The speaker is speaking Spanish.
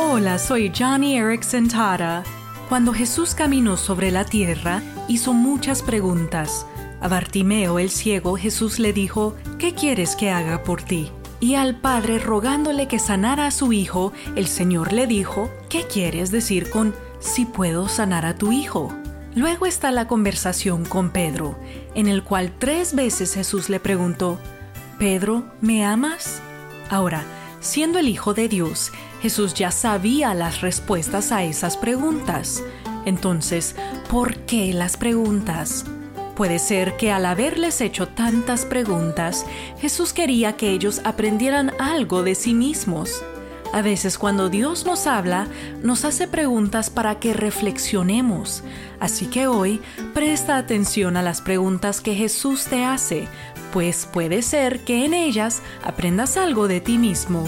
Hola, soy Johnny Erickson Tara. Cuando Jesús caminó sobre la tierra, hizo muchas preguntas. A Bartimeo el ciego Jesús le dijo, ¿qué quieres que haga por ti? Y al padre rogándole que sanara a su hijo, el Señor le dijo, ¿qué quieres decir con si puedo sanar a tu hijo? Luego está la conversación con Pedro, en el cual tres veces Jesús le preguntó, Pedro, ¿me amas? Ahora, siendo el Hijo de Dios, Jesús ya sabía las respuestas a esas preguntas. Entonces, ¿por qué las preguntas? Puede ser que al haberles hecho tantas preguntas, Jesús quería que ellos aprendieran algo de sí mismos. A veces cuando Dios nos habla, nos hace preguntas para que reflexionemos. Así que hoy presta atención a las preguntas que Jesús te hace, pues puede ser que en ellas aprendas algo de ti mismo.